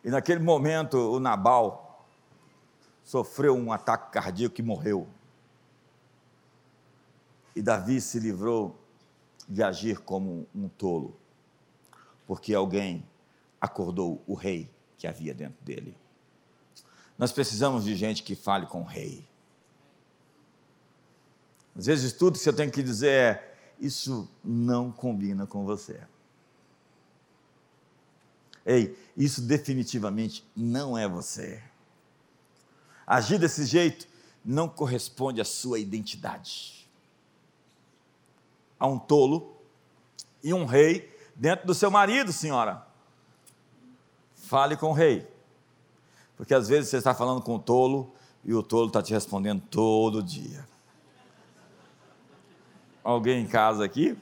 E naquele momento, o Nabal sofreu um ataque cardíaco e morreu. E Davi se livrou de agir como um tolo, porque alguém acordou o rei que havia dentro dele. Nós precisamos de gente que fale com o rei. Às vezes tudo que você tem que dizer é: isso não combina com você. Ei, isso definitivamente não é você. Agir desse jeito não corresponde à sua identidade. Há um tolo e um rei dentro do seu marido, senhora. Fale com o rei. Porque às vezes você está falando com o tolo e o tolo está te respondendo todo dia. Alguém em casa aqui?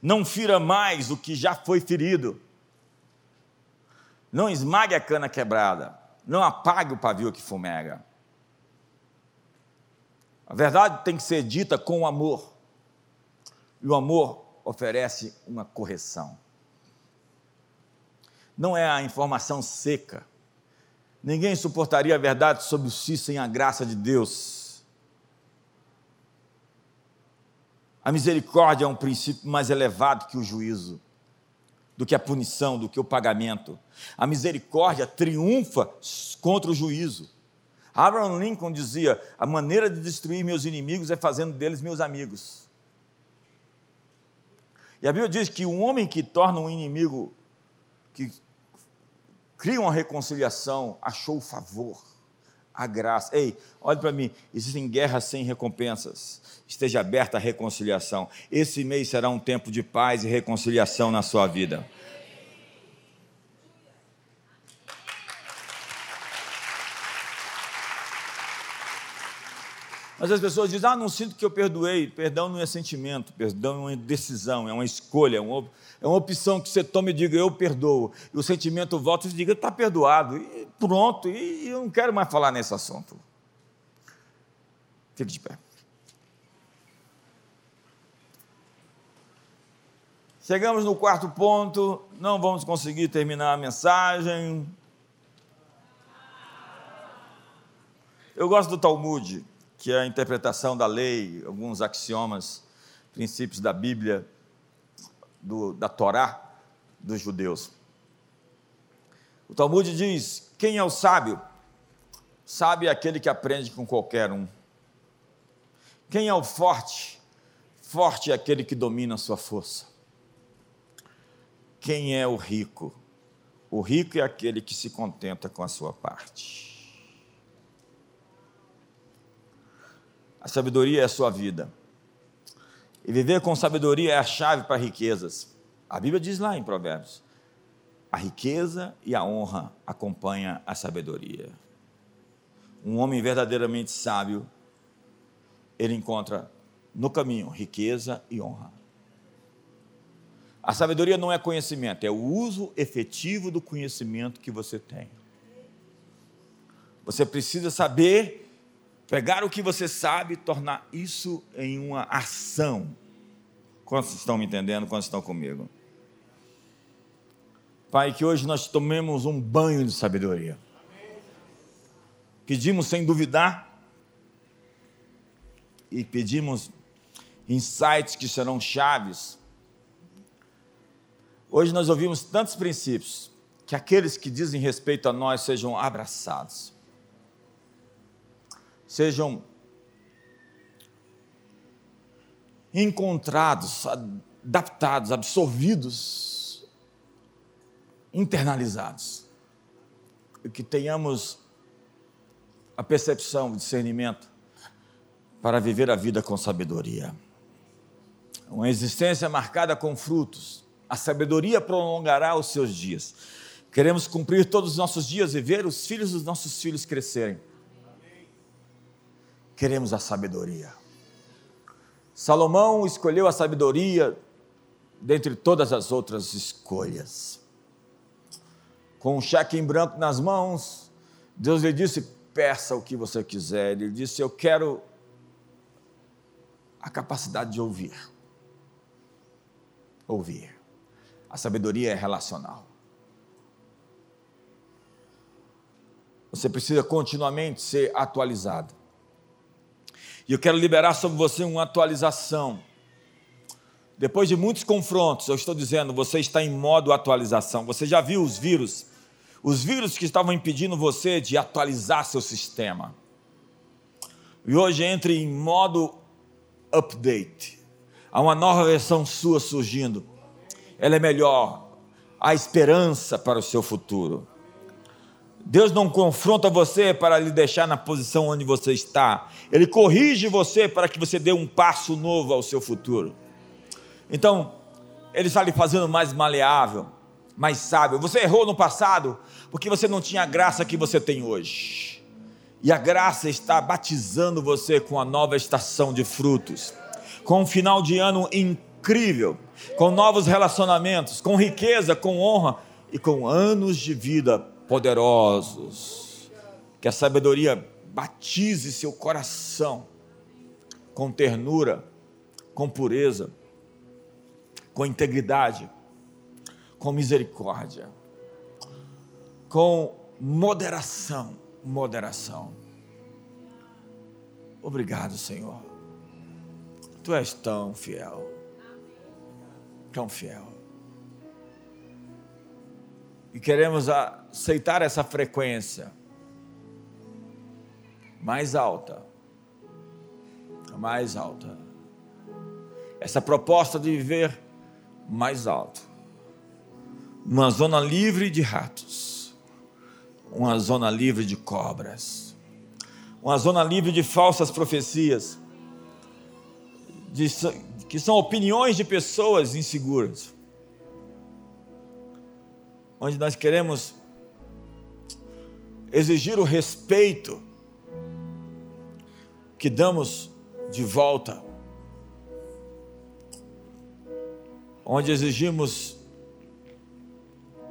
Não fira mais o que já foi ferido. Não esmague a cana quebrada. Não apague o pavio que fumega. A verdade tem que ser dita com amor. E o amor oferece uma correção. Não é a informação seca. Ninguém suportaria a verdade sobre si sem a graça de Deus. A misericórdia é um princípio mais elevado que o juízo, do que a punição, do que o pagamento. A misericórdia triunfa contra o juízo. Abraham Lincoln dizia: a maneira de destruir meus inimigos é fazendo deles meus amigos. E a Bíblia diz que um homem que torna um inimigo, que cria uma reconciliação, achou favor a graça. Ei, olhe para mim, existem guerras sem recompensas. Esteja aberta à reconciliação. Esse mês será um tempo de paz e reconciliação na sua vida. Mas as pessoas dizem, ah, não sinto que eu perdoei. Perdão não é sentimento, perdão é uma decisão, é uma escolha, é uma, é uma opção que você toma e diga, eu perdoo. E o sentimento volta e diga, está perdoado. E pronto, e eu não quero mais falar nesse assunto. Fique de pé. Chegamos no quarto ponto, não vamos conseguir terminar a mensagem. Eu gosto do Talmud que a interpretação da lei, alguns axiomas, princípios da Bíblia, do, da Torá dos judeus. O Talmud diz: quem é o sábio? Sábio é aquele que aprende com qualquer um. Quem é o forte? Forte é aquele que domina a sua força. Quem é o rico? O rico é aquele que se contenta com a sua parte. A sabedoria é a sua vida. E viver com sabedoria é a chave para riquezas. A Bíblia diz lá em Provérbios: a riqueza e a honra acompanham a sabedoria. Um homem verdadeiramente sábio, ele encontra no caminho riqueza e honra. A sabedoria não é conhecimento, é o uso efetivo do conhecimento que você tem. Você precisa saber Pegar o que você sabe e tornar isso em uma ação. Quantos estão me entendendo? Quantos estão comigo? Pai, que hoje nós tomemos um banho de sabedoria. Pedimos sem duvidar e pedimos insights que serão chaves. Hoje nós ouvimos tantos princípios que aqueles que dizem respeito a nós sejam abraçados sejam encontrados, adaptados, absorvidos, internalizados. Que tenhamos a percepção, o discernimento para viver a vida com sabedoria. Uma existência marcada com frutos, A sabedoria prolongará os seus dias. Queremos cumprir todos os nossos dias e ver os filhos dos nossos filhos crescerem. Queremos a sabedoria. Salomão escolheu a sabedoria dentre todas as outras escolhas. Com um cheque em branco nas mãos, Deus lhe disse: peça o que você quiser. Ele disse: Eu quero a capacidade de ouvir. Ouvir. A sabedoria é relacional. Você precisa continuamente ser atualizado. E eu quero liberar sobre você uma atualização. Depois de muitos confrontos, eu estou dizendo, você está em modo atualização. Você já viu os vírus? Os vírus que estavam impedindo você de atualizar seu sistema. E hoje entre em modo update. Há uma nova versão sua surgindo. Ela é melhor. Há esperança para o seu futuro. Deus não confronta você para lhe deixar na posição onde você está. Ele corrige você para que você dê um passo novo ao seu futuro. Então, ele está lhe fazendo mais maleável, mais sábio. Você errou no passado porque você não tinha a graça que você tem hoje. E a graça está batizando você com a nova estação de frutos, com um final de ano incrível, com novos relacionamentos, com riqueza, com honra e com anos de vida poderosos. Que a sabedoria batize seu coração com ternura, com pureza, com integridade, com misericórdia, com moderação. Moderação. Obrigado, Senhor. Tu és tão fiel, tão fiel e queremos aceitar essa frequência mais alta, mais alta, essa proposta de viver mais alto, uma zona livre de ratos, uma zona livre de cobras, uma zona livre de falsas profecias, de, que são opiniões de pessoas inseguras onde nós queremos exigir o respeito que damos de volta, onde exigimos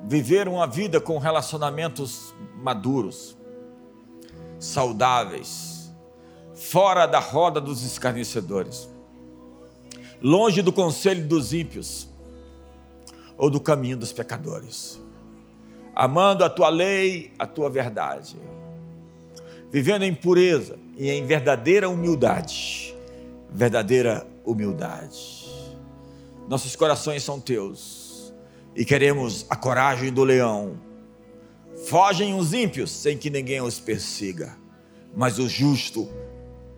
viver uma vida com relacionamentos maduros, saudáveis, fora da roda dos escarnecedores, longe do conselho dos ímpios ou do caminho dos pecadores amando a tua lei, a tua verdade, vivendo em pureza e em verdadeira humildade. Verdadeira humildade. Nossos corações são teus e queremos a coragem do leão. Fogem os ímpios sem que ninguém os persiga, mas o justo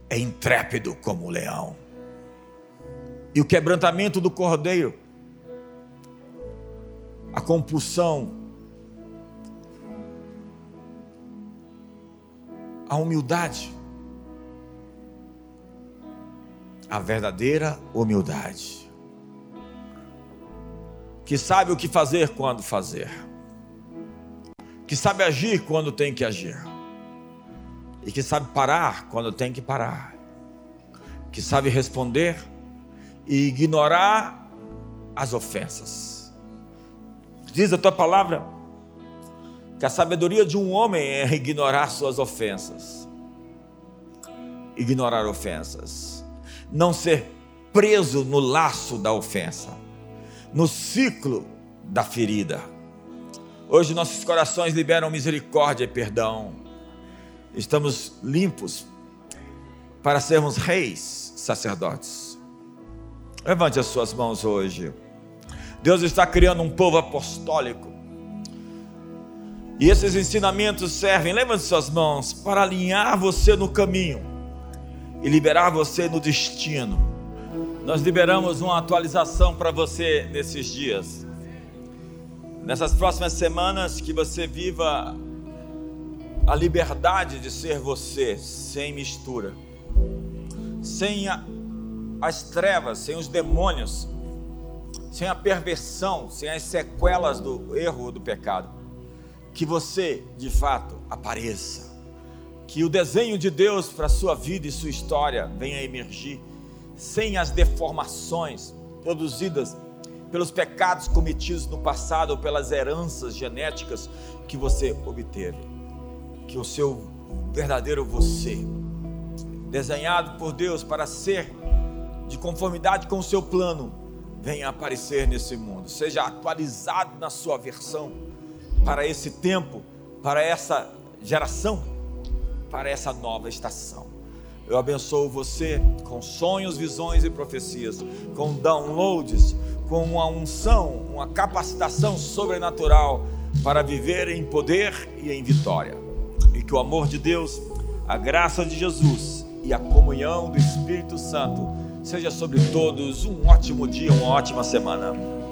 é intrépido como o leão. E o quebrantamento do cordeiro, a compulsão a humildade. A verdadeira humildade. Que sabe o que fazer quando fazer. Que sabe agir quando tem que agir. E que sabe parar quando tem que parar. Que sabe responder e ignorar as ofensas. Diz a tua palavra que a sabedoria de um homem é ignorar suas ofensas. Ignorar ofensas. Não ser preso no laço da ofensa, no ciclo da ferida. Hoje nossos corações liberam misericórdia e perdão. Estamos limpos para sermos reis, sacerdotes. Levante as suas mãos hoje. Deus está criando um povo apostólico e esses ensinamentos servem, levante suas mãos, para alinhar você no caminho e liberar você no destino. Nós liberamos uma atualização para você nesses dias. Nessas próximas semanas, que você viva a liberdade de ser você, sem mistura, sem a, as trevas, sem os demônios, sem a perversão, sem as sequelas do erro ou do pecado. Que você, de fato, apareça. Que o desenho de Deus para a sua vida e sua história venha a emergir, sem as deformações produzidas pelos pecados cometidos no passado ou pelas heranças genéticas que você obteve. Que o seu verdadeiro você, desenhado por Deus para ser de conformidade com o seu plano, venha aparecer nesse mundo, seja atualizado na sua versão para esse tempo, para essa geração, para essa nova estação. Eu abençoo você com sonhos, visões e profecias, com downloads, com uma unção, uma capacitação sobrenatural para viver em poder e em vitória. E que o amor de Deus, a graça de Jesus e a comunhão do Espírito Santo seja sobre todos um ótimo dia, uma ótima semana.